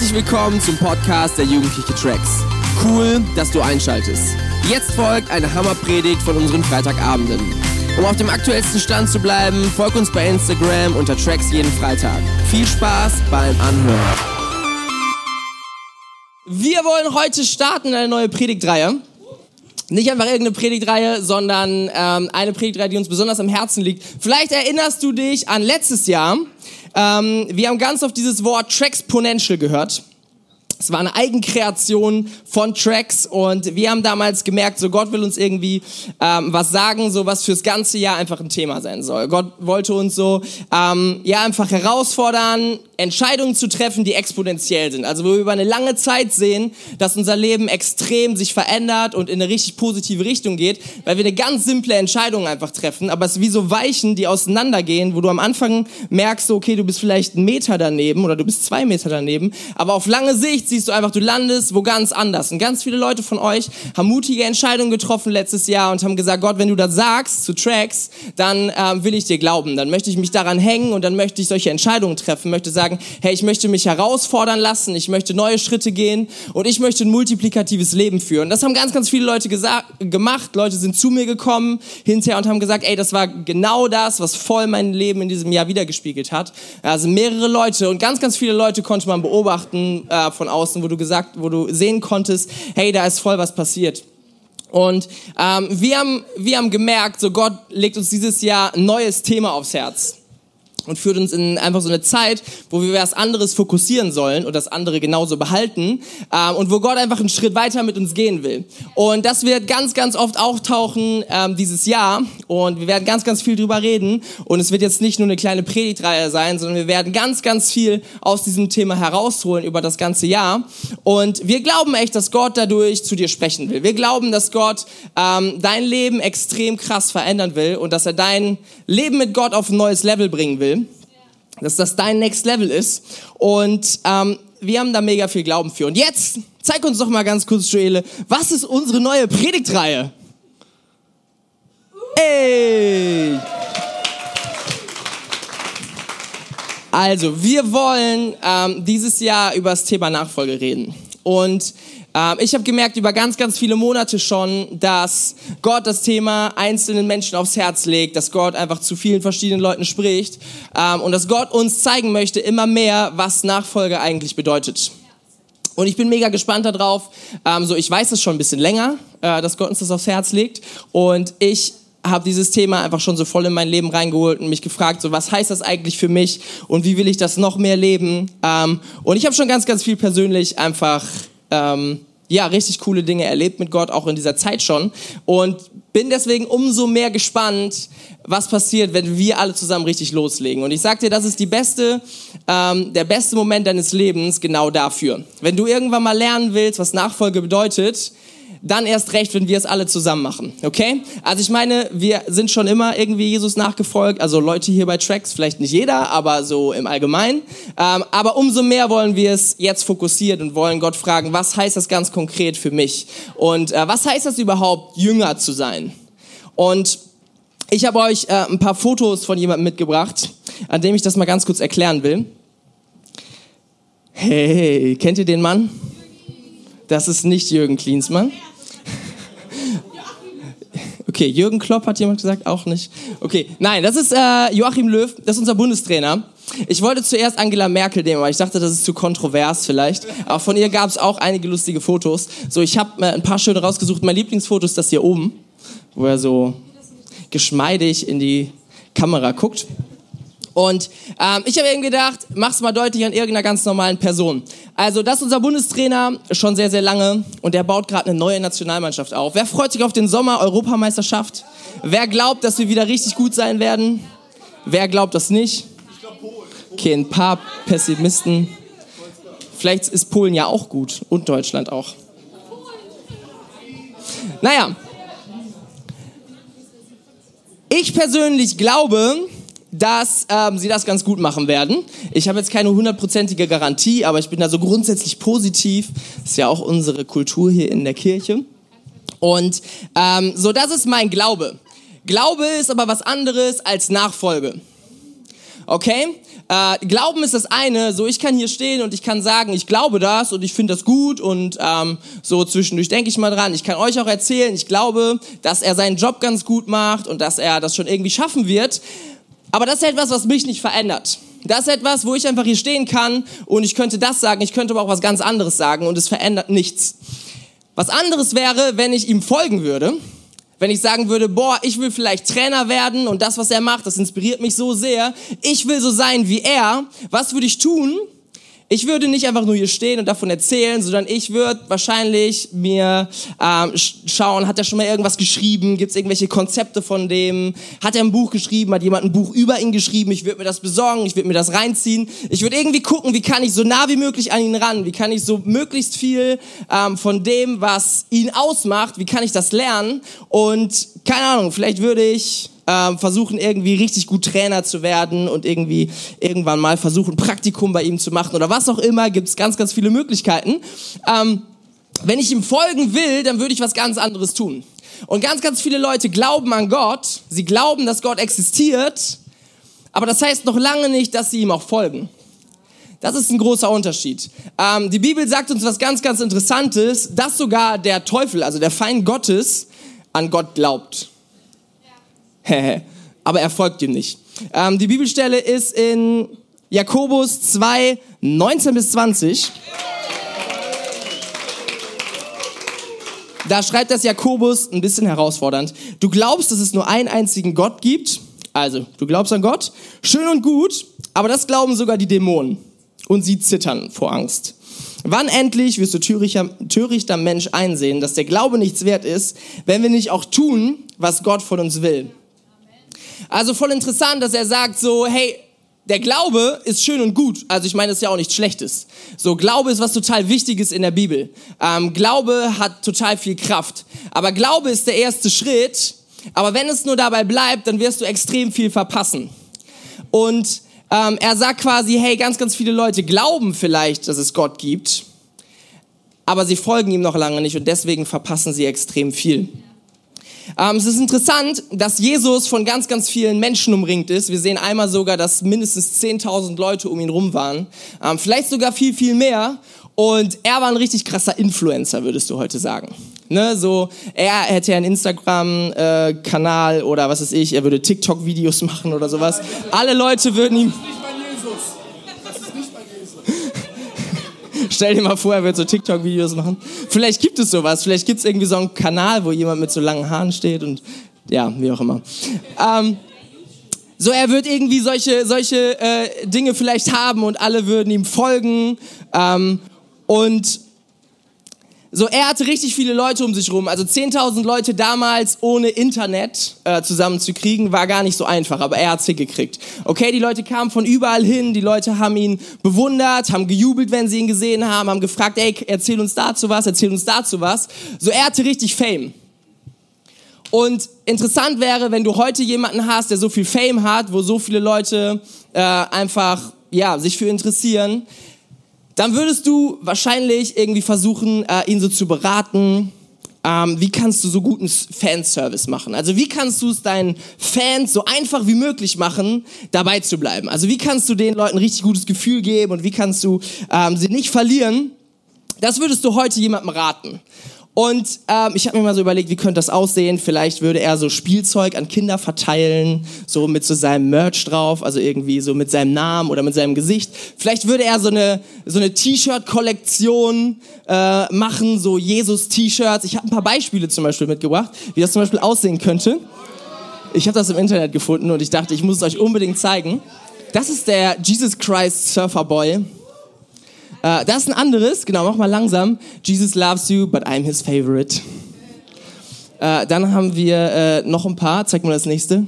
Herzlich willkommen zum Podcast der Jugendliche Tracks. Cool, dass du einschaltest. Jetzt folgt eine Hammerpredigt von unseren Freitagabenden. Um auf dem aktuellsten Stand zu bleiben, folg uns bei Instagram unter Tracks jeden Freitag. Viel Spaß beim Anhören. Wir wollen heute starten eine neue Predigtreihe. Nicht einfach irgendeine Predigtreihe, sondern ähm, eine Predigtreihe, die uns besonders am Herzen liegt. Vielleicht erinnerst du dich an letztes Jahr. Ähm, wir haben ganz oft dieses Wort Traxponential gehört. Es war eine Eigenkreation von Tracks und wir haben damals gemerkt, so Gott will uns irgendwie ähm, was sagen, so was fürs ganze Jahr einfach ein Thema sein soll. Gott wollte uns so ähm, ja einfach herausfordern, Entscheidungen zu treffen, die exponentiell sind. Also wo wir über eine lange Zeit sehen, dass unser Leben extrem sich verändert und in eine richtig positive Richtung geht, weil wir eine ganz simple Entscheidung einfach treffen, aber es ist wie so Weichen, die auseinandergehen, wo du am Anfang merkst, okay, du bist vielleicht einen Meter daneben oder du bist zwei Meter daneben, aber auf lange Sicht siehst du einfach, du landest wo ganz anders. Und ganz viele Leute von euch haben mutige Entscheidungen getroffen letztes Jahr und haben gesagt, Gott, wenn du das sagst zu Tracks, dann ähm, will ich dir glauben, dann möchte ich mich daran hängen und dann möchte ich solche Entscheidungen treffen, möchte sagen, hey, ich möchte mich herausfordern lassen, ich möchte neue Schritte gehen und ich möchte ein multiplikatives Leben führen. Das haben ganz, ganz viele Leute gemacht. Leute sind zu mir gekommen hinterher und haben gesagt, ey, das war genau das, was voll mein Leben in diesem Jahr wiedergespiegelt hat. Also mehrere Leute und ganz, ganz viele Leute konnte man beobachten äh, von außen außen, wo du gesagt, wo du sehen konntest, hey, da ist voll was passiert. Und ähm, wir, haben, wir haben gemerkt, so Gott legt uns dieses Jahr ein neues Thema aufs Herz und führt uns in einfach so eine Zeit, wo wir was anderes fokussieren sollen und das andere genauso behalten ähm, und wo Gott einfach einen Schritt weiter mit uns gehen will. Und das wird ganz, ganz oft auftauchen ähm, dieses Jahr und wir werden ganz, ganz viel drüber reden und es wird jetzt nicht nur eine kleine Predigtreihe sein, sondern wir werden ganz, ganz viel aus diesem Thema herausholen über das ganze Jahr und wir glauben echt, dass Gott dadurch zu dir sprechen will. Wir glauben, dass Gott ähm, dein Leben extrem krass verändern will und dass er dein Leben mit Gott auf ein neues Level bringen will dass das dein Next Level ist. Und ähm, wir haben da mega viel Glauben für. Und jetzt zeig uns doch mal ganz kurz, Joele, was ist unsere neue Predigtreihe? Ey! Also, wir wollen ähm, dieses Jahr über das Thema Nachfolge reden. Und ähm, ich habe gemerkt über ganz, ganz viele Monate schon, dass Gott das Thema einzelnen Menschen aufs Herz legt, dass Gott einfach zu vielen verschiedenen Leuten spricht ähm, und dass Gott uns zeigen möchte immer mehr, was Nachfolge eigentlich bedeutet. Und ich bin mega gespannt darauf. Ähm, so, ich weiß es schon ein bisschen länger, äh, dass Gott uns das aufs Herz legt. Und ich habe dieses Thema einfach schon so voll in mein Leben reingeholt und mich gefragt, so was heißt das eigentlich für mich und wie will ich das noch mehr leben? Ähm, und ich habe schon ganz, ganz viel persönlich einfach ähm, ja, richtig coole Dinge erlebt mit Gott, auch in dieser Zeit schon. Und bin deswegen umso mehr gespannt, was passiert, wenn wir alle zusammen richtig loslegen. Und ich sag dir, das ist die beste, ähm, der beste Moment deines Lebens genau dafür. Wenn du irgendwann mal lernen willst, was Nachfolge bedeutet, dann erst recht, wenn wir es alle zusammen machen. Okay? Also ich meine, wir sind schon immer irgendwie Jesus nachgefolgt, also Leute hier bei Tracks, vielleicht nicht jeder, aber so im Allgemeinen. Ähm, aber umso mehr wollen wir es jetzt fokussiert und wollen Gott fragen, was heißt das ganz konkret für mich? Und äh, was heißt das überhaupt, Jünger zu sein? Und ich habe euch äh, ein paar Fotos von jemandem mitgebracht, an dem ich das mal ganz kurz erklären will. Hey, kennt ihr den Mann? Das ist nicht Jürgen Klinsmann. Okay, Jürgen Klopp hat jemand gesagt, auch nicht. Okay, nein, das ist äh, Joachim Löw, das ist unser Bundestrainer. Ich wollte zuerst Angela Merkel nehmen, aber ich dachte, das ist zu kontrovers vielleicht. Aber von ihr gab es auch einige lustige Fotos. So, ich habe mir ein paar schöne rausgesucht. Mein Lieblingsfoto ist das hier oben, wo er so geschmeidig in die Kamera guckt. Und ähm, ich habe eben gedacht, mach's mal deutlich an irgendeiner ganz normalen Person. Also das ist unser Bundestrainer schon sehr, sehr lange und der baut gerade eine neue Nationalmannschaft auf. Wer freut sich auf den Sommer Europameisterschaft? Wer glaubt, dass wir wieder richtig gut sein werden? Wer glaubt das nicht? Okay, ein paar Pessimisten. Vielleicht ist Polen ja auch gut und Deutschland auch. Naja, ich persönlich glaube, dass ähm, sie das ganz gut machen werden. Ich habe jetzt keine hundertprozentige Garantie, aber ich bin da so grundsätzlich positiv. Ist ja auch unsere Kultur hier in der Kirche. Und ähm, so, das ist mein Glaube. Glaube ist aber was anderes als Nachfolge. Okay? Äh, Glauben ist das eine, so ich kann hier stehen und ich kann sagen, ich glaube das und ich finde das gut und ähm, so zwischendurch denke ich mal dran. Ich kann euch auch erzählen, ich glaube, dass er seinen Job ganz gut macht und dass er das schon irgendwie schaffen wird. Aber das ist etwas, was mich nicht verändert. Das ist etwas, wo ich einfach hier stehen kann und ich könnte das sagen, ich könnte aber auch was ganz anderes sagen und es verändert nichts. Was anderes wäre, wenn ich ihm folgen würde, wenn ich sagen würde, boah, ich will vielleicht Trainer werden und das, was er macht, das inspiriert mich so sehr. Ich will so sein wie er. Was würde ich tun? Ich würde nicht einfach nur hier stehen und davon erzählen, sondern ich würde wahrscheinlich mir ähm, schauen, hat er schon mal irgendwas geschrieben, gibt es irgendwelche Konzepte von dem, hat er ein Buch geschrieben, hat jemand ein Buch über ihn geschrieben, ich würde mir das besorgen, ich würde mir das reinziehen, ich würde irgendwie gucken, wie kann ich so nah wie möglich an ihn ran, wie kann ich so möglichst viel ähm, von dem, was ihn ausmacht, wie kann ich das lernen? Und keine Ahnung, vielleicht würde ich ähm, versuchen irgendwie richtig gut Trainer zu werden und irgendwie irgendwann mal versuchen Praktikum bei ihm zu machen oder was auch immer, gibt es ganz, ganz viele Möglichkeiten. Ähm, wenn ich ihm folgen will, dann würde ich was ganz anderes tun. Und ganz, ganz viele Leute glauben an Gott, sie glauben, dass Gott existiert, aber das heißt noch lange nicht, dass sie ihm auch folgen. Das ist ein großer Unterschied. Ähm, die Bibel sagt uns was ganz, ganz Interessantes, dass sogar der Teufel, also der Feind Gottes, an Gott glaubt. Aber er folgt ihm nicht. Ähm, die Bibelstelle ist in Jakobus 2, 19 bis 20. Da schreibt das Jakobus ein bisschen herausfordernd. Du glaubst, dass es nur einen einzigen Gott gibt. Also, du glaubst an Gott. Schön und gut, aber das glauben sogar die Dämonen. Und sie zittern vor Angst. Wann endlich wirst du törichter, törichter Mensch einsehen, dass der Glaube nichts wert ist, wenn wir nicht auch tun, was Gott von uns will? Also voll interessant, dass er sagt so, hey, der Glaube ist schön und gut. Also ich meine, das ist ja auch nichts Schlechtes. So, Glaube ist was total Wichtiges in der Bibel. Ähm, Glaube hat total viel Kraft. Aber Glaube ist der erste Schritt. Aber wenn es nur dabei bleibt, dann wirst du extrem viel verpassen. Und ähm, er sagt quasi, hey, ganz, ganz viele Leute glauben vielleicht, dass es Gott gibt, aber sie folgen ihm noch lange nicht und deswegen verpassen sie extrem viel. Ähm, es ist interessant, dass Jesus von ganz, ganz vielen Menschen umringt ist. Wir sehen einmal sogar, dass mindestens 10.000 Leute um ihn rum waren. Ähm, vielleicht sogar viel, viel mehr. Und er war ein richtig krasser Influencer, würdest du heute sagen. Ne, so, er hätte ja einen Instagram-Kanal äh, oder was weiß ich, er würde TikTok-Videos machen oder sowas. Alle Leute würden ihm... Stell dir mal vor, er wird so TikTok-Videos machen. Vielleicht gibt es sowas. Vielleicht gibt es irgendwie so einen Kanal, wo jemand mit so langen Haaren steht und ja, wie auch immer. Ähm, so, er wird irgendwie solche, solche äh, Dinge vielleicht haben und alle würden ihm folgen. Ähm, und so, er hatte richtig viele Leute um sich rum. Also 10.000 Leute damals ohne Internet äh, zusammenzukriegen, war gar nicht so einfach, aber er hat's hingekriegt. Okay, die Leute kamen von überall hin, die Leute haben ihn bewundert, haben gejubelt, wenn sie ihn gesehen haben, haben gefragt, ey, erzähl uns dazu was, erzähl uns dazu was. So, er hatte richtig Fame. Und interessant wäre, wenn du heute jemanden hast, der so viel Fame hat, wo so viele Leute äh, einfach ja, sich für interessieren, dann würdest du wahrscheinlich irgendwie versuchen, äh, ihn so zu beraten. Ähm, wie kannst du so guten Fanservice machen? Also wie kannst du es deinen Fans so einfach wie möglich machen, dabei zu bleiben? Also wie kannst du den Leuten ein richtig gutes Gefühl geben und wie kannst du ähm, sie nicht verlieren? Das würdest du heute jemandem raten. Und ähm, ich habe mir mal so überlegt, wie könnte das aussehen? Vielleicht würde er so Spielzeug an Kinder verteilen, so mit so seinem Merch drauf, also irgendwie so mit seinem Namen oder mit seinem Gesicht. Vielleicht würde er so eine so eine T-Shirt-Kollektion äh, machen, so Jesus-T-Shirts. Ich habe ein paar Beispiele zum Beispiel mitgebracht, wie das zum Beispiel aussehen könnte. Ich habe das im Internet gefunden und ich dachte, ich muss es euch unbedingt zeigen. Das ist der Jesus Christ Surfer Boy. Äh, das ist ein anderes, genau, mach mal langsam. Jesus loves you, but I'm his favorite. Äh, dann haben wir äh, noch ein paar, zeig mal das nächste.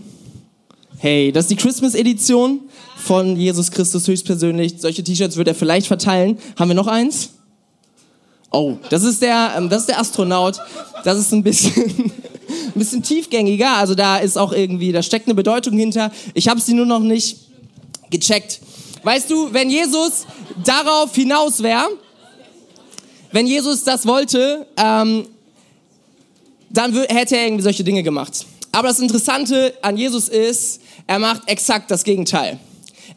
Hey, das ist die Christmas-Edition von Jesus Christus höchstpersönlich. Solche T-Shirts wird er vielleicht verteilen. Haben wir noch eins? Oh, das ist der, ähm, das ist der Astronaut. Das ist ein bisschen, ein bisschen tiefgängiger. Also da ist auch irgendwie, da steckt eine Bedeutung hinter. Ich habe sie nur noch nicht gecheckt. Weißt du, wenn Jesus darauf hinaus wäre, wenn Jesus das wollte, ähm, dann hätte er irgendwie solche Dinge gemacht. Aber das Interessante an Jesus ist, er macht exakt das Gegenteil.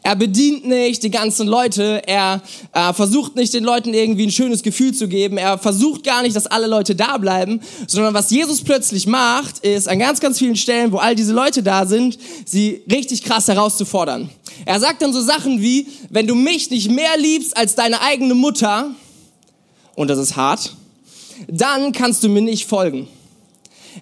Er bedient nicht die ganzen Leute. Er äh, versucht nicht den Leuten irgendwie ein schönes Gefühl zu geben. Er versucht gar nicht, dass alle Leute da bleiben, sondern was Jesus plötzlich macht, ist an ganz, ganz vielen Stellen, wo all diese Leute da sind, sie richtig krass herauszufordern. Er sagt dann so Sachen wie, wenn du mich nicht mehr liebst als deine eigene Mutter, und das ist hart, dann kannst du mir nicht folgen.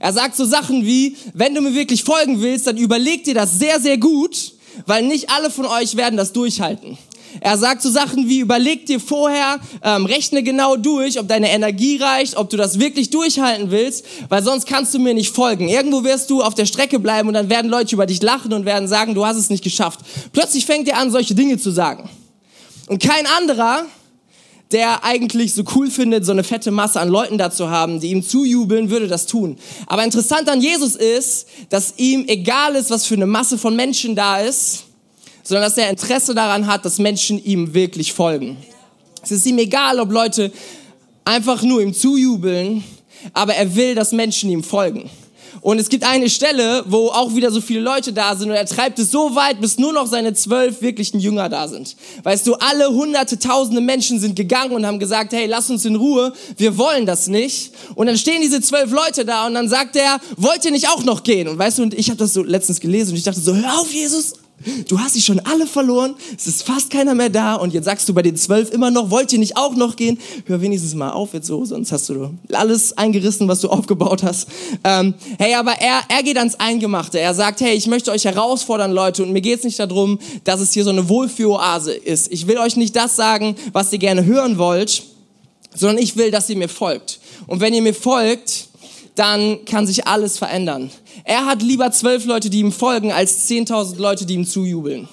Er sagt so Sachen wie, wenn du mir wirklich folgen willst, dann überleg dir das sehr, sehr gut, weil nicht alle von euch werden das durchhalten. Er sagt so Sachen wie, überleg dir vorher, ähm, rechne genau durch, ob deine Energie reicht, ob du das wirklich durchhalten willst, weil sonst kannst du mir nicht folgen. Irgendwo wirst du auf der Strecke bleiben und dann werden Leute über dich lachen und werden sagen, du hast es nicht geschafft. Plötzlich fängt er an, solche Dinge zu sagen. Und kein anderer der eigentlich so cool findet, so eine fette Masse an Leuten da zu haben, die ihm zujubeln, würde das tun. Aber interessant an Jesus ist, dass ihm egal ist, was für eine Masse von Menschen da ist, sondern dass er Interesse daran hat, dass Menschen ihm wirklich folgen. Es ist ihm egal, ob Leute einfach nur ihm zujubeln, aber er will, dass Menschen ihm folgen. Und es gibt eine Stelle, wo auch wieder so viele Leute da sind und er treibt es so weit, bis nur noch seine zwölf wirklichen Jünger da sind. Weißt du, alle hunderte, tausende Menschen sind gegangen und haben gesagt, hey, lass uns in Ruhe, wir wollen das nicht. Und dann stehen diese zwölf Leute da und dann sagt er, wollt ihr nicht auch noch gehen? Und weißt du, und ich habe das so letztens gelesen und ich dachte so, hör auf, Jesus, Du hast sie schon alle verloren, es ist fast keiner mehr da und jetzt sagst du bei den zwölf immer noch, wollt ihr nicht auch noch gehen? Hör wenigstens mal auf jetzt so, sonst hast du alles eingerissen, was du aufgebaut hast. Ähm, hey, aber er, er geht ans Eingemachte. Er sagt, hey, ich möchte euch herausfordern, Leute, und mir geht es nicht darum, dass es hier so eine Wohlfühloase ist. Ich will euch nicht das sagen, was ihr gerne hören wollt, sondern ich will, dass ihr mir folgt. Und wenn ihr mir folgt, dann kann sich alles verändern. Er hat lieber zwölf Leute, die ihm folgen, als zehntausend Leute, die ihm zujubeln.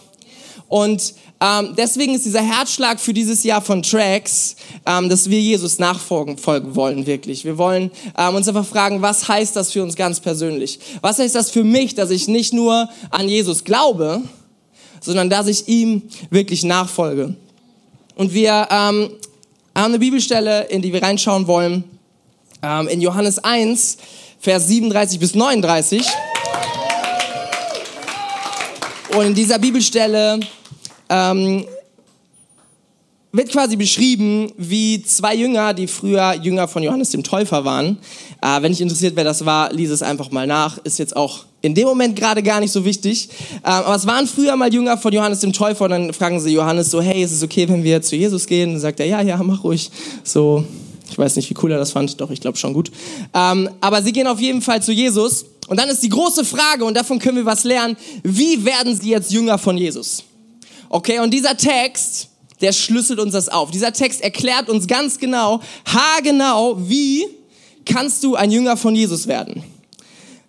Und ähm, deswegen ist dieser Herzschlag für dieses Jahr von Tracks, ähm, dass wir Jesus nachfolgen folgen wollen, wirklich. Wir wollen ähm, uns einfach fragen, was heißt das für uns ganz persönlich? Was heißt das für mich, dass ich nicht nur an Jesus glaube, sondern dass ich ihm wirklich nachfolge? Und wir ähm, haben eine Bibelstelle, in die wir reinschauen wollen, ähm, in Johannes 1, Vers 37 bis 39. Und in dieser Bibelstelle ähm, wird quasi beschrieben, wie zwei Jünger, die früher Jünger von Johannes dem Täufer waren. Äh, wenn dich interessiert, wer das war, lies es einfach mal nach. Ist jetzt auch in dem Moment gerade gar nicht so wichtig. Äh, aber es waren früher mal Jünger von Johannes dem Täufer und dann fragen sie Johannes so, hey, ist es okay, wenn wir zu Jesus gehen? Und dann sagt er, ja, ja, mach ruhig. So, ich weiß nicht, wie cool er das fand, doch ich glaube schon gut. Ähm, aber sie gehen auf jeden Fall zu Jesus. Und dann ist die große Frage, und davon können wir was lernen, wie werden sie jetzt Jünger von Jesus? Okay, und dieser Text, der schlüsselt uns das auf. Dieser Text erklärt uns ganz genau, haargenau, wie kannst du ein Jünger von Jesus werden.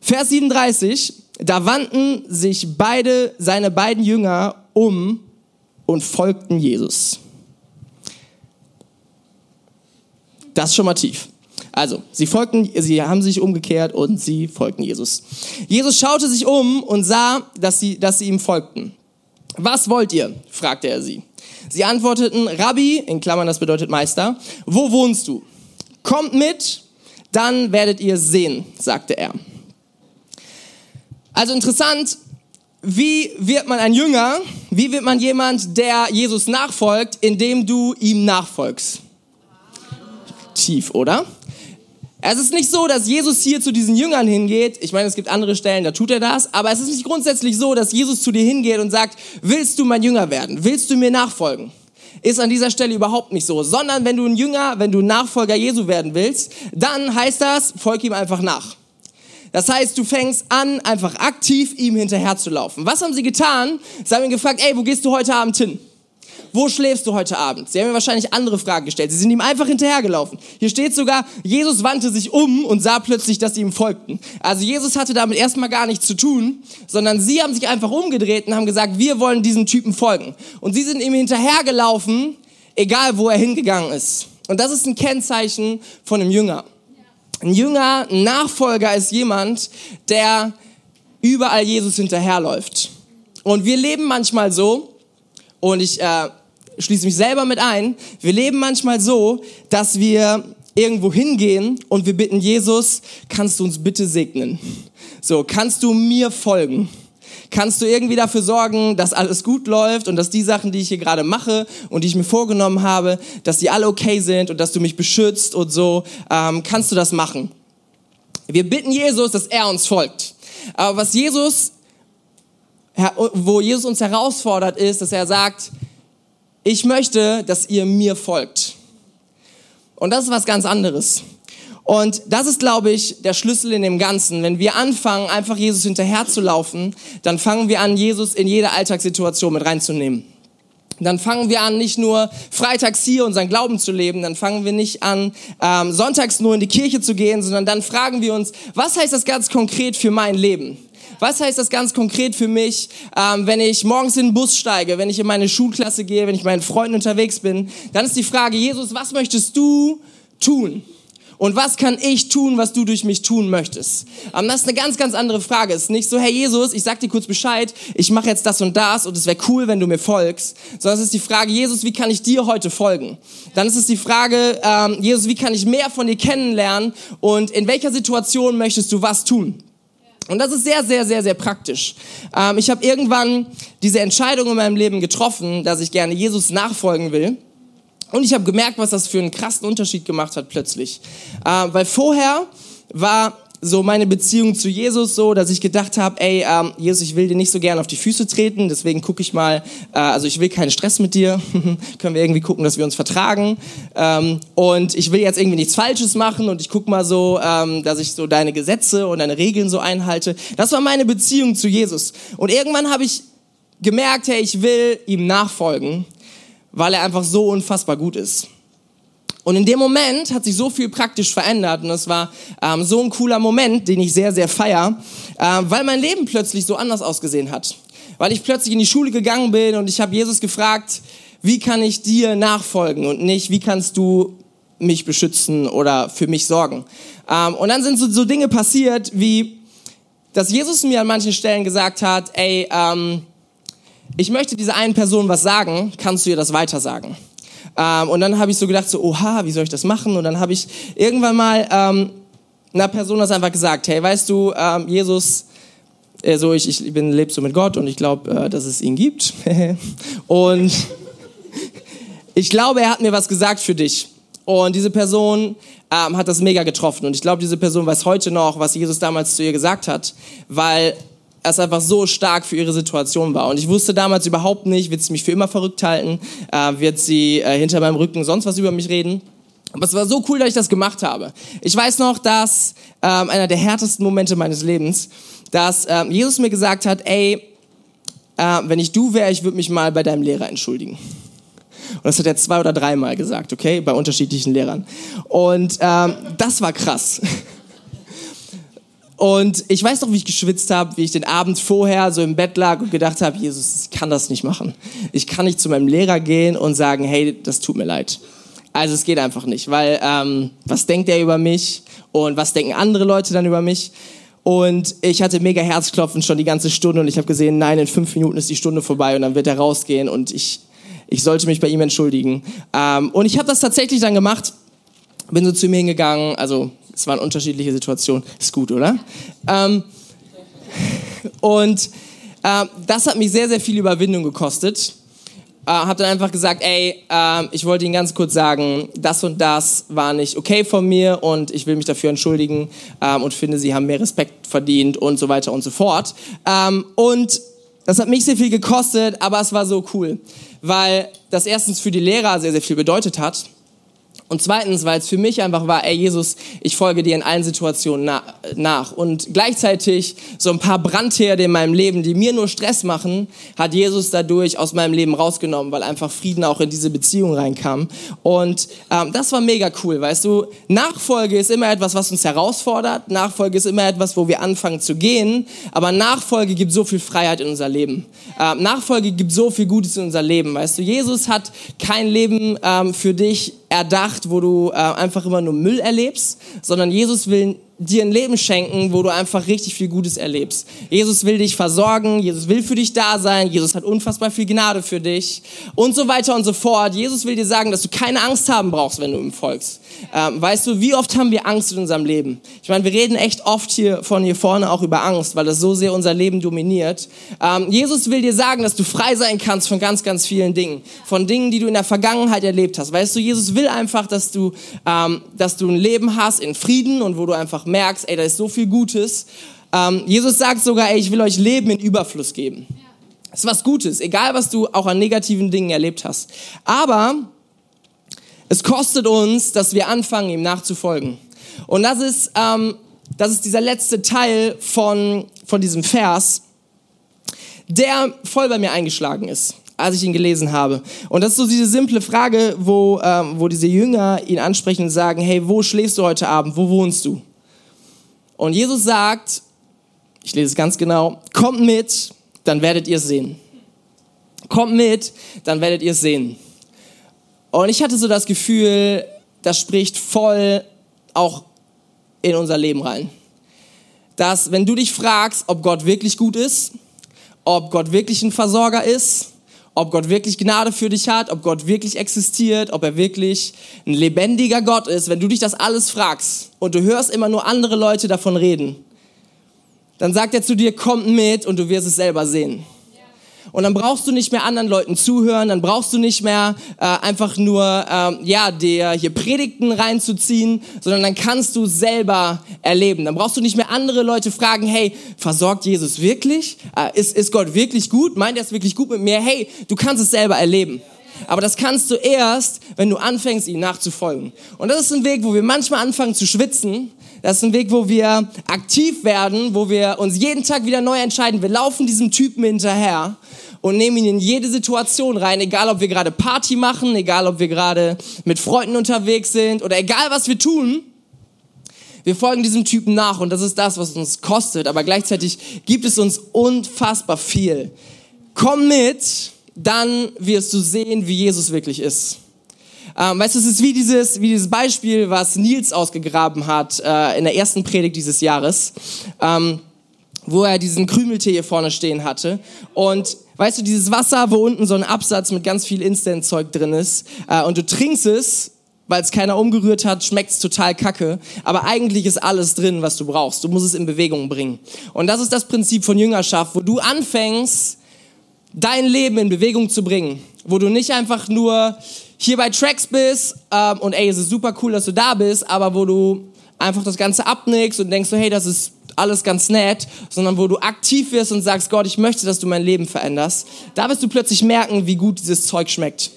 Vers 37, da wandten sich beide, seine beiden Jünger um und folgten Jesus. Das ist schon mal tief. Also, sie folgten, sie haben sich umgekehrt und sie folgten Jesus. Jesus schaute sich um und sah, dass sie, dass sie ihm folgten. Was wollt ihr? fragte er sie. Sie antworteten, Rabbi, in Klammern das bedeutet Meister, wo wohnst du? Kommt mit, dann werdet ihr sehen, sagte er. Also interessant, wie wird man ein Jünger? Wie wird man jemand, der Jesus nachfolgt, indem du ihm nachfolgst? Tief, oder? Es ist nicht so, dass Jesus hier zu diesen Jüngern hingeht. Ich meine, es gibt andere Stellen, da tut er das. Aber es ist nicht grundsätzlich so, dass Jesus zu dir hingeht und sagt, willst du mein Jünger werden? Willst du mir nachfolgen? Ist an dieser Stelle überhaupt nicht so. Sondern wenn du ein Jünger, wenn du Nachfolger Jesu werden willst, dann heißt das, folg ihm einfach nach. Das heißt, du fängst an, einfach aktiv ihm hinterherzulaufen. Was haben sie getan? Sie haben ihn gefragt, ey, wo gehst du heute Abend hin? Wo schläfst du heute Abend? Sie haben mir wahrscheinlich andere Fragen gestellt. Sie sind ihm einfach hinterhergelaufen. Hier steht sogar, Jesus wandte sich um und sah plötzlich, dass sie ihm folgten. Also Jesus hatte damit erstmal gar nichts zu tun, sondern sie haben sich einfach umgedreht und haben gesagt, wir wollen diesem Typen folgen. Und sie sind ihm hinterhergelaufen, egal wo er hingegangen ist. Und das ist ein Kennzeichen von einem Jünger. Ein Jünger, ein Nachfolger ist jemand, der überall Jesus hinterherläuft. Und wir leben manchmal so, und ich äh, schließe mich selber mit ein, wir leben manchmal so, dass wir irgendwo hingehen und wir bitten Jesus, kannst du uns bitte segnen? So, kannst du mir folgen? kannst du irgendwie dafür sorgen, dass alles gut läuft und dass die Sachen, die ich hier gerade mache und die ich mir vorgenommen habe, dass die alle okay sind und dass du mich beschützt und so, ähm, kannst du das machen. Wir bitten Jesus, dass er uns folgt. Aber was Jesus, wo Jesus uns herausfordert, ist, dass er sagt, ich möchte, dass ihr mir folgt. Und das ist was ganz anderes. Und das ist, glaube ich, der Schlüssel in dem Ganzen. Wenn wir anfangen, einfach Jesus hinterherzulaufen, dann fangen wir an, Jesus in jede Alltagssituation mit reinzunehmen. Dann fangen wir an, nicht nur freitags hier unseren Glauben zu leben, dann fangen wir nicht an, ähm, sonntags nur in die Kirche zu gehen, sondern dann fragen wir uns, was heißt das ganz konkret für mein Leben? Was heißt das ganz konkret für mich, ähm, wenn ich morgens in den Bus steige, wenn ich in meine Schulklasse gehe, wenn ich mit meinen Freunden unterwegs bin? Dann ist die Frage, Jesus, was möchtest du tun? Und was kann ich tun, was du durch mich tun möchtest? Ähm, das ist eine ganz, ganz andere Frage. Es ist nicht so, Herr Jesus, ich sag dir kurz Bescheid, ich mache jetzt das und das und es wäre cool, wenn du mir folgst. Sondern es ist die Frage, Jesus, wie kann ich dir heute folgen? Dann ist es die Frage, ähm, Jesus, wie kann ich mehr von dir kennenlernen und in welcher Situation möchtest du was tun? Und das ist sehr, sehr, sehr, sehr praktisch. Ähm, ich habe irgendwann diese Entscheidung in meinem Leben getroffen, dass ich gerne Jesus nachfolgen will. Und ich habe gemerkt, was das für einen krassen Unterschied gemacht hat plötzlich. Äh, weil vorher war so meine Beziehung zu Jesus so, dass ich gedacht habe, ey, ähm, Jesus, ich will dir nicht so gerne auf die Füße treten, deswegen gucke ich mal, äh, also ich will keinen Stress mit dir, können wir irgendwie gucken, dass wir uns vertragen ähm, und ich will jetzt irgendwie nichts Falsches machen und ich gucke mal so, ähm, dass ich so deine Gesetze und deine Regeln so einhalte. Das war meine Beziehung zu Jesus und irgendwann habe ich gemerkt, hey, ich will ihm nachfolgen, weil er einfach so unfassbar gut ist. Und in dem Moment hat sich so viel praktisch verändert und es war ähm, so ein cooler Moment, den ich sehr, sehr feier, äh, weil mein Leben plötzlich so anders ausgesehen hat. Weil ich plötzlich in die Schule gegangen bin und ich habe Jesus gefragt, wie kann ich dir nachfolgen und nicht, wie kannst du mich beschützen oder für mich sorgen. Ähm, und dann sind so, so Dinge passiert, wie, dass Jesus mir an manchen Stellen gesagt hat, ey, ähm, ich möchte dieser einen Person was sagen, kannst du ihr das weitersagen? Ähm, und dann habe ich so gedacht, so, oha, wie soll ich das machen? Und dann habe ich irgendwann mal ähm, einer Person das einfach gesagt, hey, weißt du, ähm, Jesus, äh, so ich, ich bin lebst so mit Gott und ich glaube, äh, dass es ihn gibt. und ich glaube, er hat mir was gesagt für dich. Und diese Person ähm, hat das mega getroffen. Und ich glaube, diese Person weiß heute noch, was Jesus damals zu ihr gesagt hat, weil es einfach so stark für ihre Situation war. Und ich wusste damals überhaupt nicht, wird sie mich für immer verrückt halten, äh, wird sie äh, hinter meinem Rücken sonst was über mich reden. Aber es war so cool, dass ich das gemacht habe. Ich weiß noch, dass ähm, einer der härtesten Momente meines Lebens, dass ähm, Jesus mir gesagt hat, ey, äh, wenn ich du wäre, ich würde mich mal bei deinem Lehrer entschuldigen. Und das hat er zwei oder dreimal gesagt, okay, bei unterschiedlichen Lehrern. Und ähm, das war krass. Und ich weiß noch, wie ich geschwitzt habe, wie ich den Abend vorher so im Bett lag und gedacht habe, Jesus, ich kann das nicht machen. Ich kann nicht zu meinem Lehrer gehen und sagen, hey, das tut mir leid. Also es geht einfach nicht, weil ähm, was denkt er über mich und was denken andere Leute dann über mich? Und ich hatte mega Herzklopfen schon die ganze Stunde und ich habe gesehen, nein, in fünf Minuten ist die Stunde vorbei und dann wird er rausgehen und ich, ich sollte mich bei ihm entschuldigen. Ähm, und ich habe das tatsächlich dann gemacht, bin so zu ihm hingegangen, also es waren unterschiedliche Situationen. Ist gut, oder? Ähm, und äh, das hat mich sehr, sehr viel Überwindung gekostet. Äh, habe dann einfach gesagt, ey, äh, ich wollte Ihnen ganz kurz sagen, das und das war nicht okay von mir und ich will mich dafür entschuldigen ähm, und finde, Sie haben mehr Respekt verdient und so weiter und so fort. Ähm, und das hat mich sehr viel gekostet, aber es war so cool, weil das erstens für die Lehrer sehr, sehr viel bedeutet hat und zweitens, weil es für mich einfach war, ey Jesus, ich folge dir in allen Situationen na nach. Und gleichzeitig so ein paar Brandherde in meinem Leben, die mir nur Stress machen, hat Jesus dadurch aus meinem Leben rausgenommen, weil einfach Frieden auch in diese Beziehung reinkam. Und ähm, das war mega cool, weißt du. Nachfolge ist immer etwas, was uns herausfordert. Nachfolge ist immer etwas, wo wir anfangen zu gehen. Aber Nachfolge gibt so viel Freiheit in unser Leben. Ähm, Nachfolge gibt so viel Gutes in unser Leben, weißt du. Jesus hat kein Leben ähm, für dich erdacht, wo du äh, einfach immer nur Müll erlebst, sondern Jesus will dir ein Leben schenken, wo du einfach richtig viel Gutes erlebst. Jesus will dich versorgen, Jesus will für dich da sein, Jesus hat unfassbar viel Gnade für dich und so weiter und so fort. Jesus will dir sagen, dass du keine Angst haben brauchst, wenn du ihm folgst. Ähm, weißt du, wie oft haben wir Angst in unserem Leben? Ich meine, wir reden echt oft hier von hier vorne auch über Angst, weil das so sehr unser Leben dominiert. Ähm, Jesus will dir sagen, dass du frei sein kannst von ganz, ganz vielen Dingen. Von Dingen, die du in der Vergangenheit erlebt hast. Weißt du, Jesus will einfach, dass du, ähm, dass du ein Leben hast in Frieden und wo du einfach merkst, ey, da ist so viel Gutes. Ähm, Jesus sagt sogar, ey, ich will euch Leben in Überfluss geben. Das ist was Gutes, egal was du auch an negativen Dingen erlebt hast. Aber es kostet uns, dass wir anfangen, ihm nachzufolgen. Und das ist, ähm, das ist dieser letzte Teil von, von diesem Vers, der voll bei mir eingeschlagen ist, als ich ihn gelesen habe. Und das ist so diese simple Frage, wo, ähm, wo diese Jünger ihn ansprechen und sagen, hey, wo schläfst du heute Abend? Wo wohnst du? Und Jesus sagt, ich lese es ganz genau, kommt mit, dann werdet ihr es sehen. Kommt mit, dann werdet ihr es sehen. Und ich hatte so das Gefühl, das spricht voll auch in unser Leben rein. Dass wenn du dich fragst, ob Gott wirklich gut ist, ob Gott wirklich ein Versorger ist, ob Gott wirklich Gnade für dich hat, ob Gott wirklich existiert, ob er wirklich ein lebendiger Gott ist, wenn du dich das alles fragst und du hörst immer nur andere Leute davon reden, dann sagt er zu dir, komm mit und du wirst es selber sehen. Und dann brauchst du nicht mehr anderen Leuten zuhören, dann brauchst du nicht mehr äh, einfach nur ähm, ja dir hier Predigten reinzuziehen, sondern dann kannst du selber erleben. Dann brauchst du nicht mehr andere Leute fragen, hey, versorgt Jesus wirklich? Äh, ist, ist Gott wirklich gut? Meint er es wirklich gut mit mir? Hey, du kannst es selber erleben. Aber das kannst du erst, wenn du anfängst, ihm nachzufolgen. Und das ist ein Weg, wo wir manchmal anfangen zu schwitzen. Das ist ein Weg, wo wir aktiv werden, wo wir uns jeden Tag wieder neu entscheiden. Wir laufen diesem Typen hinterher und nehmen ihn in jede Situation rein, egal ob wir gerade Party machen, egal ob wir gerade mit Freunden unterwegs sind oder egal was wir tun. Wir folgen diesem Typen nach und das ist das, was uns kostet, aber gleichzeitig gibt es uns unfassbar viel. Komm mit, dann wirst du sehen, wie Jesus wirklich ist. Ähm, weißt du, es ist wie dieses, wie dieses Beispiel, was Nils ausgegraben hat äh, in der ersten Predigt dieses Jahres. Ähm, wo er diesen Krümeltee hier vorne stehen hatte. Und weißt du, dieses Wasser, wo unten so ein Absatz mit ganz viel Instant-Zeug drin ist, äh, und du trinkst es, weil es keiner umgerührt hat, schmeckt es total kacke. Aber eigentlich ist alles drin, was du brauchst. Du musst es in Bewegung bringen. Und das ist das Prinzip von Jüngerschaft, wo du anfängst, dein Leben in Bewegung zu bringen. Wo du nicht einfach nur hier bei Tracks bist ähm, und ey, es ist super cool, dass du da bist, aber wo du einfach das Ganze abnickst und denkst so, hey, das ist alles ganz nett, sondern wo du aktiv wirst und sagst, Gott, ich möchte, dass du mein Leben veränderst, da wirst du plötzlich merken, wie gut dieses Zeug schmeckt.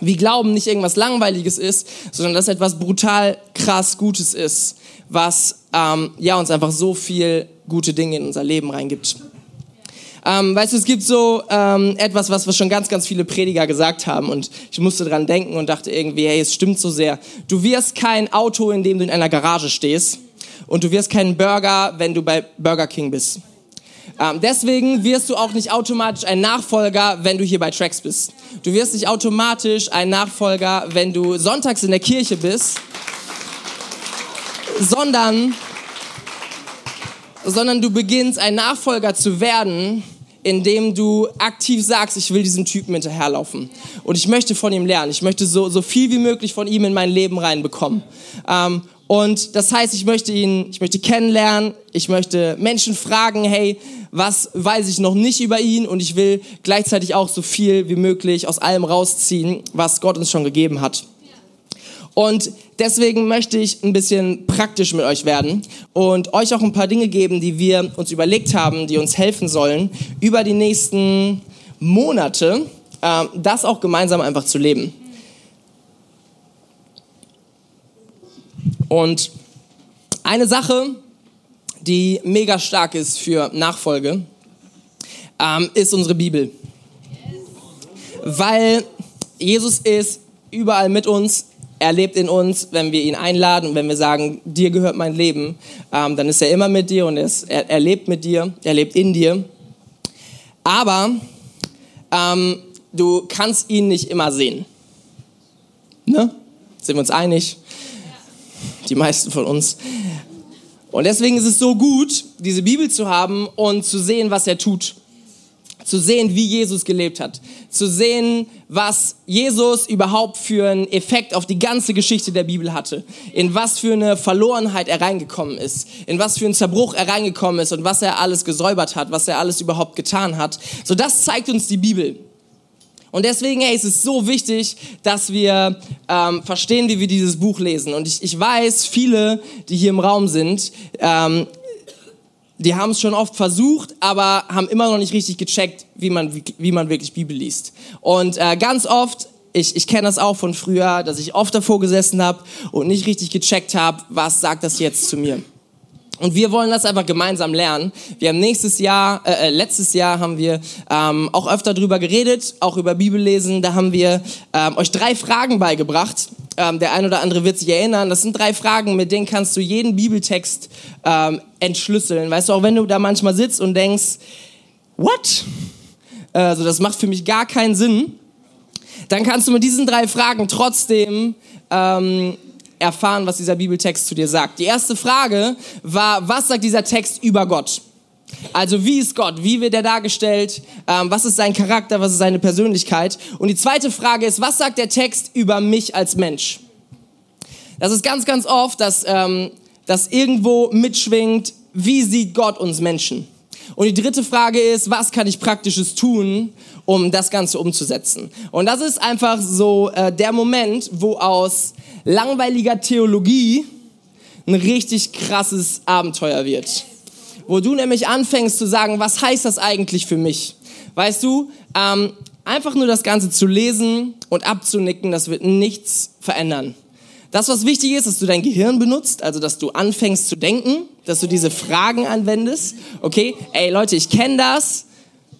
Wie Glauben nicht irgendwas Langweiliges ist, sondern dass etwas brutal krass Gutes ist, was ähm, ja, uns einfach so viel gute Dinge in unser Leben reingibt. Ähm, weißt du, es gibt so ähm, etwas, was, was schon ganz, ganz viele Prediger gesagt haben und ich musste dran denken und dachte irgendwie, hey, es stimmt so sehr. Du wirst kein Auto, in dem du in einer Garage stehst, und du wirst keinen Burger, wenn du bei Burger King bist. Ähm, deswegen wirst du auch nicht automatisch ein Nachfolger, wenn du hier bei Tracks bist. Du wirst nicht automatisch ein Nachfolger, wenn du sonntags in der Kirche bist, sondern, sondern du beginnst ein Nachfolger zu werden, indem du aktiv sagst, ich will diesem Typen hinterherlaufen. Und ich möchte von ihm lernen. Ich möchte so, so viel wie möglich von ihm in mein Leben reinbekommen. Ähm, und das heißt, ich möchte ihn, ich möchte kennenlernen, ich möchte Menschen fragen, hey, was weiß ich noch nicht über ihn? Und ich will gleichzeitig auch so viel wie möglich aus allem rausziehen, was Gott uns schon gegeben hat. Und deswegen möchte ich ein bisschen praktisch mit euch werden und euch auch ein paar Dinge geben, die wir uns überlegt haben, die uns helfen sollen, über die nächsten Monate äh, das auch gemeinsam einfach zu leben. Und eine Sache, die mega stark ist für Nachfolge, ähm, ist unsere Bibel. Weil Jesus ist überall mit uns, er lebt in uns, wenn wir ihn einladen wenn wir sagen, dir gehört mein Leben, ähm, dann ist er immer mit dir und er, ist, er, er, lebt mit dir, er lebt in dir. Aber ähm, du kannst ihn nicht immer sehen. Ne? Sind wir uns einig? die meisten von uns. Und deswegen ist es so gut, diese Bibel zu haben und zu sehen, was er tut. Zu sehen, wie Jesus gelebt hat. Zu sehen, was Jesus überhaupt für einen Effekt auf die ganze Geschichte der Bibel hatte. In was für eine Verlorenheit er reingekommen ist. In was für einen Zerbruch er reingekommen ist und was er alles gesäubert hat, was er alles überhaupt getan hat. So das zeigt uns die Bibel. Und deswegen, hey, es ist so wichtig, dass wir ähm, verstehen, wie wir dieses Buch lesen. Und ich, ich weiß, viele, die hier im Raum sind, ähm, die haben es schon oft versucht, aber haben immer noch nicht richtig gecheckt, wie man, wie, wie man wirklich Bibel liest. Und äh, ganz oft, ich, ich kenne das auch von früher, dass ich oft davor gesessen habe und nicht richtig gecheckt habe, was sagt das jetzt zu mir. Und wir wollen das einfach gemeinsam lernen. Wir haben nächstes Jahr, äh, äh, letztes Jahr haben wir ähm, auch öfter drüber geredet, auch über Bibellesen. Da haben wir ähm, euch drei Fragen beigebracht. Ähm, der ein oder andere wird sich erinnern. Das sind drei Fragen, mit denen kannst du jeden Bibeltext ähm, entschlüsseln. Weißt du, auch wenn du da manchmal sitzt und denkst, what? Also das macht für mich gar keinen Sinn. Dann kannst du mit diesen drei Fragen trotzdem ähm, erfahren, was dieser Bibeltext zu dir sagt. Die erste Frage war, was sagt dieser Text über Gott? Also wie ist Gott? Wie wird er dargestellt? Ähm, was ist sein Charakter? Was ist seine Persönlichkeit? Und die zweite Frage ist, was sagt der Text über mich als Mensch? Das ist ganz, ganz oft, dass ähm, das irgendwo mitschwingt, wie sieht Gott uns Menschen? Und die dritte Frage ist, was kann ich praktisches tun, um das Ganze umzusetzen? Und das ist einfach so äh, der Moment, wo aus langweiliger Theologie ein richtig krasses Abenteuer wird. Wo du nämlich anfängst zu sagen, was heißt das eigentlich für mich? Weißt du, ähm, einfach nur das Ganze zu lesen und abzunicken, das wird nichts verändern. Das, was wichtig ist, dass du dein Gehirn benutzt, also dass du anfängst zu denken, dass du diese Fragen anwendest. Okay, ey Leute, ich kenne das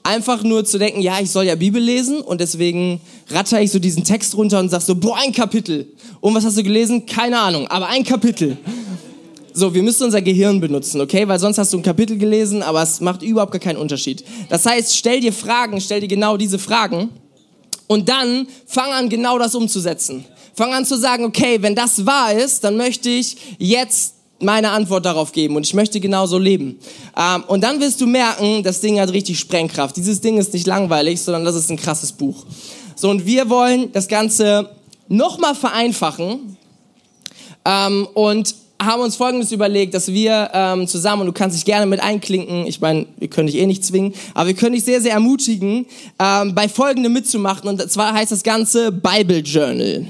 einfach nur zu denken, ja, ich soll ja Bibel lesen und deswegen ratter ich so diesen Text runter und sag so, boah, ein Kapitel. Und was hast du gelesen? Keine Ahnung, aber ein Kapitel. So, wir müssen unser Gehirn benutzen, okay? Weil sonst hast du ein Kapitel gelesen, aber es macht überhaupt gar keinen Unterschied. Das heißt, stell dir Fragen, stell dir genau diese Fragen und dann fang an, genau das umzusetzen. Fang an zu sagen, okay, wenn das wahr ist, dann möchte ich jetzt meine Antwort darauf geben und ich möchte genauso leben. Ähm, und dann wirst du merken, das Ding hat richtig Sprengkraft. Dieses Ding ist nicht langweilig, sondern das ist ein krasses Buch. So, und wir wollen das Ganze nochmal vereinfachen ähm, und haben uns Folgendes überlegt, dass wir ähm, zusammen, und du kannst dich gerne mit einklinken, ich meine, wir können dich eh nicht zwingen, aber wir können dich sehr, sehr ermutigen, ähm, bei Folgendem mitzumachen. Und zwar heißt das Ganze Bible Journal.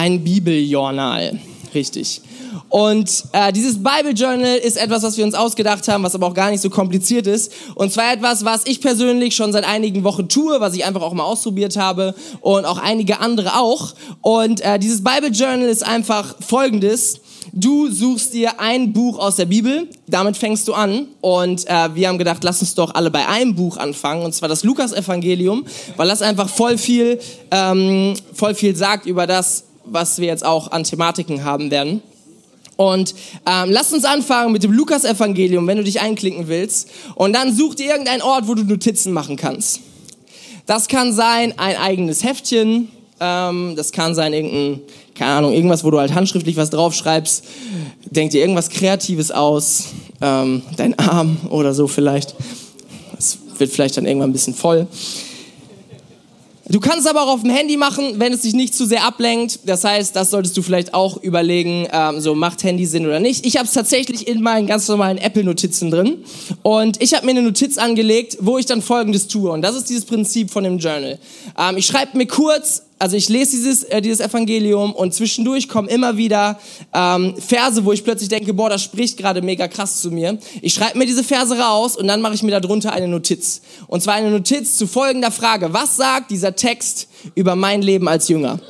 Ein Bibeljournal, richtig. Und äh, dieses Bible Journal ist etwas, was wir uns ausgedacht haben, was aber auch gar nicht so kompliziert ist. Und zwar etwas, was ich persönlich schon seit einigen Wochen tue, was ich einfach auch mal ausprobiert habe und auch einige andere auch. Und äh, dieses Bible Journal ist einfach folgendes. Du suchst dir ein Buch aus der Bibel, damit fängst du an. Und äh, wir haben gedacht, lass uns doch alle bei einem Buch anfangen, und zwar das Lukas-Evangelium, weil das einfach voll viel, ähm, voll viel sagt über das, was wir jetzt auch an Thematiken haben werden. Und ähm, lass uns anfangen mit dem Lukas-Evangelium, wenn du dich einklinken willst. Und dann such dir irgendeinen Ort, wo du Notizen machen kannst. Das kann sein ein eigenes Heftchen, ähm, das kann sein irgendein, keine Ahnung, irgendwas, wo du halt handschriftlich was draufschreibst. Denk dir irgendwas Kreatives aus, ähm, dein Arm oder so vielleicht. Das wird vielleicht dann irgendwann ein bisschen voll. Du kannst aber auch auf dem Handy machen, wenn es dich nicht zu sehr ablenkt. Das heißt, das solltest du vielleicht auch überlegen, ähm, so macht Handy Sinn oder nicht. Ich habe es tatsächlich in meinen ganz normalen Apple-Notizen drin. Und ich habe mir eine Notiz angelegt, wo ich dann Folgendes tue. Und das ist dieses Prinzip von dem Journal. Ähm, ich schreibe mir kurz also ich lese dieses, äh, dieses Evangelium und zwischendurch kommen immer wieder ähm, Verse, wo ich plötzlich denke, boah, das spricht gerade mega krass zu mir. Ich schreibe mir diese Verse raus und dann mache ich mir darunter eine Notiz. Und zwar eine Notiz zu folgender Frage. Was sagt dieser Text über mein Leben als Jünger?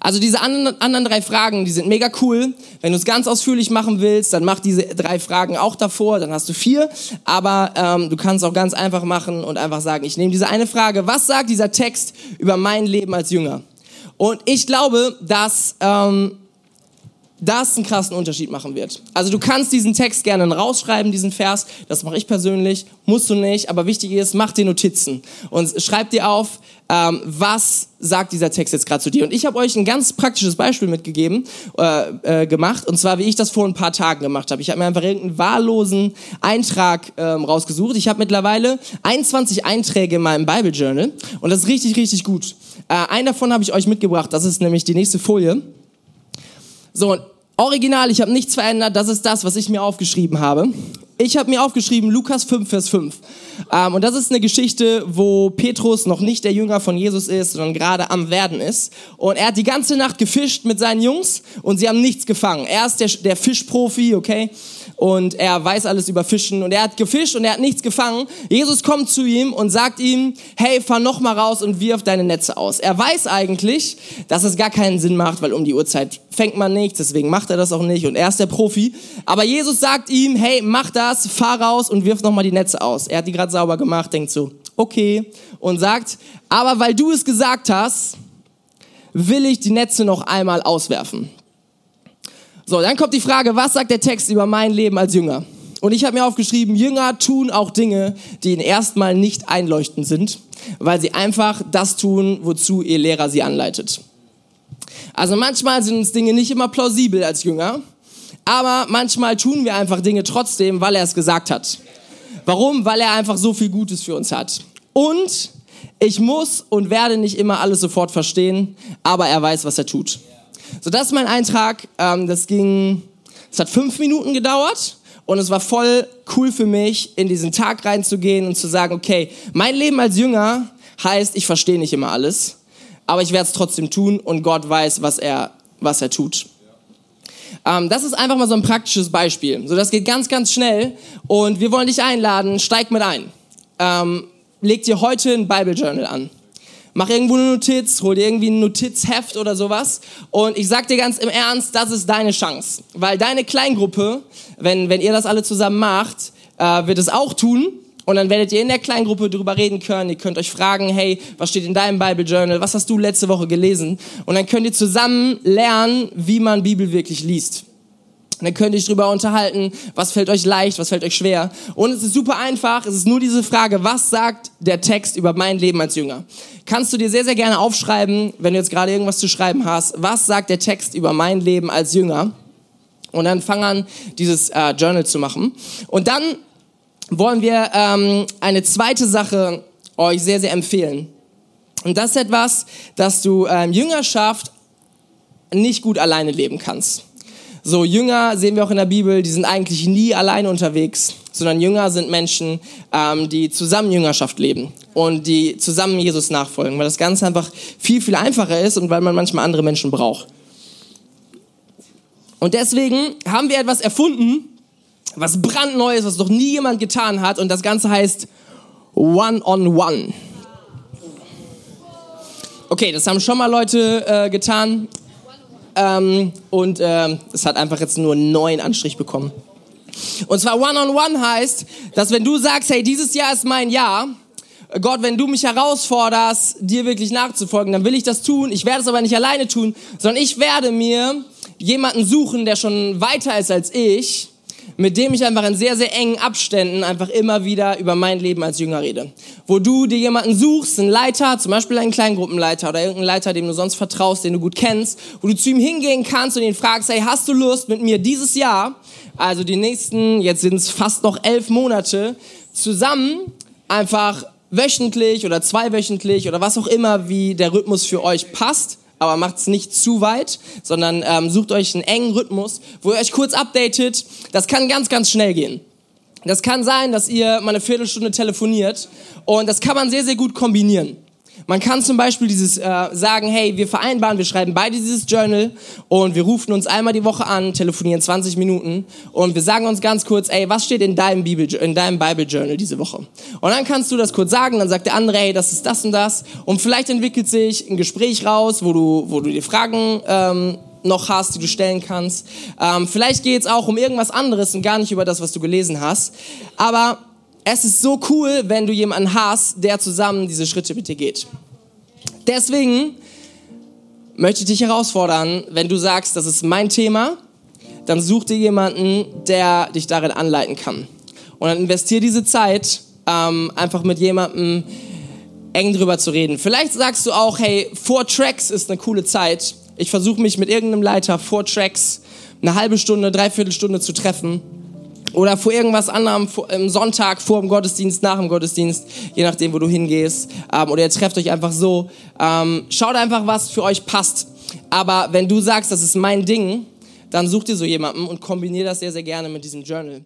Also diese anderen, drei Fragen, die sind mega cool. Wenn du es ganz ausführlich machen willst, dann mach diese drei Fragen auch davor, dann hast du vier. Aber ähm, du kannst auch ganz einfach machen und einfach sagen, ich nehme diese eine Frage, was sagt dieser Text über mein Leben als Jünger? Und ich glaube, dass ähm, das einen krassen Unterschied machen wird. Also du kannst diesen Text gerne rausschreiben, diesen Vers, das mache ich persönlich, musst du nicht, aber wichtig ist, mach dir Notizen und schreib dir auf, ähm, was sagt dieser Text jetzt gerade zu dir. Und ich habe euch ein ganz praktisches Beispiel mitgegeben, äh, äh, gemacht, und zwar wie ich das vor ein paar Tagen gemacht habe. Ich habe mir einfach irgendeinen wahllosen Eintrag ähm, rausgesucht. Ich habe mittlerweile 21 Einträge in meinem Bible Journal und das ist richtig, richtig gut. Äh, einen davon habe ich euch mitgebracht, das ist nämlich die nächste Folie. So, original, ich habe nichts verändert, das ist das, was ich mir aufgeschrieben habe. Ich habe mir aufgeschrieben Lukas 5, Vers 5. Ähm, und das ist eine Geschichte, wo Petrus noch nicht der Jünger von Jesus ist, sondern gerade am Werden ist. Und er hat die ganze Nacht gefischt mit seinen Jungs und sie haben nichts gefangen. Er ist der, der Fischprofi, okay? Und er weiß alles über Fischen und er hat gefischt und er hat nichts gefangen. Jesus kommt zu ihm und sagt ihm, hey, fahr noch mal raus und wirf deine Netze aus. Er weiß eigentlich, dass es gar keinen Sinn macht, weil um die Uhrzeit fängt man nichts, deswegen macht er das auch nicht und er ist der Profi. Aber Jesus sagt ihm, hey, mach das, fahr raus und wirf noch mal die Netze aus. Er hat die gerade sauber gemacht, denkt so, okay, und sagt, aber weil du es gesagt hast, will ich die Netze noch einmal auswerfen. So, dann kommt die Frage, was sagt der Text über mein Leben als Jünger? Und ich habe mir aufgeschrieben, Jünger tun auch Dinge, die ihnen erstmal nicht einleuchtend sind, weil sie einfach das tun, wozu ihr Lehrer sie anleitet. Also manchmal sind uns Dinge nicht immer plausibel als Jünger, aber manchmal tun wir einfach Dinge trotzdem, weil er es gesagt hat. Warum? Weil er einfach so viel Gutes für uns hat. Und ich muss und werde nicht immer alles sofort verstehen, aber er weiß, was er tut. So, das ist mein Eintrag. Ähm, das ging, es hat fünf Minuten gedauert und es war voll cool für mich, in diesen Tag reinzugehen und zu sagen, okay, mein Leben als Jünger heißt, ich verstehe nicht immer alles, aber ich werde es trotzdem tun und Gott weiß, was er, was er tut. Ähm, das ist einfach mal so ein praktisches Beispiel. So, das geht ganz, ganz schnell und wir wollen dich einladen, steig mit ein. Ähm, leg dir heute ein Bible Journal an mach irgendwo eine Notiz, hol dir irgendwie ein Notizheft oder sowas. Und ich sag dir ganz im Ernst, das ist deine Chance. Weil deine Kleingruppe, wenn, wenn ihr das alle zusammen macht, äh, wird es auch tun. Und dann werdet ihr in der Kleingruppe drüber reden können. Ihr könnt euch fragen, hey, was steht in deinem Bible Journal? Was hast du letzte Woche gelesen? Und dann könnt ihr zusammen lernen, wie man Bibel wirklich liest. Und dann könnt ihr euch drüber unterhalten, was fällt euch leicht, was fällt euch schwer. Und es ist super einfach, es ist nur diese Frage, was sagt der Text über mein Leben als Jünger? Kannst du dir sehr, sehr gerne aufschreiben, wenn du jetzt gerade irgendwas zu schreiben hast, was sagt der Text über mein Leben als Jünger? Und dann fang an, dieses äh, Journal zu machen. Und dann wollen wir ähm, eine zweite Sache euch sehr, sehr empfehlen. Und das ist etwas, dass du ähm, Jüngerschaft nicht gut alleine leben kannst. So Jünger sehen wir auch in der Bibel, die sind eigentlich nie alleine unterwegs, sondern Jünger sind Menschen, ähm, die zusammen Jüngerschaft leben und die zusammen Jesus nachfolgen, weil das Ganze einfach viel, viel einfacher ist und weil man manchmal andere Menschen braucht. Und deswegen haben wir etwas erfunden, was brandneu ist, was noch nie jemand getan hat und das Ganze heißt One-on-One. -on -One. Okay, das haben schon mal Leute äh, getan. Ähm, und ähm, es hat einfach jetzt nur einen neuen Anstrich bekommen. Und zwar One-on-One -on -one heißt, dass wenn du sagst, hey, dieses Jahr ist mein Jahr, Gott, wenn du mich herausforderst, dir wirklich nachzufolgen, dann will ich das tun. Ich werde es aber nicht alleine tun, sondern ich werde mir jemanden suchen, der schon weiter ist als ich, mit dem ich einfach in sehr, sehr engen Abständen einfach immer wieder über mein Leben als Jünger rede. Wo du dir jemanden suchst, einen Leiter, zum Beispiel einen Kleingruppenleiter oder irgendeinen Leiter, dem du sonst vertraust, den du gut kennst, wo du zu ihm hingehen kannst und ihn fragst, hey, hast du Lust mit mir dieses Jahr, also die nächsten, jetzt sind es fast noch elf Monate, zusammen einfach wöchentlich oder zweiwöchentlich oder was auch immer, wie der Rhythmus für euch passt, aber macht es nicht zu weit, sondern ähm, sucht euch einen engen Rhythmus, wo ihr euch kurz updatet. Das kann ganz, ganz schnell gehen. Das kann sein, dass ihr mal eine Viertelstunde telefoniert und das kann man sehr, sehr gut kombinieren. Man kann zum Beispiel dieses äh, sagen, hey, wir vereinbaren, wir schreiben beide dieses Journal und wir rufen uns einmal die Woche an, telefonieren 20 Minuten und wir sagen uns ganz kurz, ey, was steht in deinem, Bibel, in deinem Bible Journal diese Woche? Und dann kannst du das kurz sagen, dann sagt der andere, hey, das ist das und das und vielleicht entwickelt sich ein Gespräch raus, wo du, wo du dir Fragen ähm, noch hast, die du stellen kannst. Ähm, vielleicht geht es auch um irgendwas anderes und gar nicht über das, was du gelesen hast. Aber es ist so cool, wenn du jemanden hast, der zusammen diese Schritte mit dir geht. Deswegen möchte ich dich herausfordern, wenn du sagst, das ist mein Thema, dann such dir jemanden, der dich darin anleiten kann. Und dann investier diese Zeit, ähm, einfach mit jemandem eng drüber zu reden. Vielleicht sagst du auch, hey, vor Tracks ist eine coole Zeit. Ich versuche mich mit irgendeinem Leiter vor Tracks eine halbe Stunde, dreiviertel Stunde zu treffen. Oder vor irgendwas anderem, vor, im Sonntag, vor dem Gottesdienst, nach dem Gottesdienst, je nachdem, wo du hingehst. Ähm, oder ihr trefft euch einfach so. Ähm, schaut einfach, was für euch passt. Aber wenn du sagst, das ist mein Ding, dann such dir so jemanden und kombinier das sehr, sehr gerne mit diesem Journal.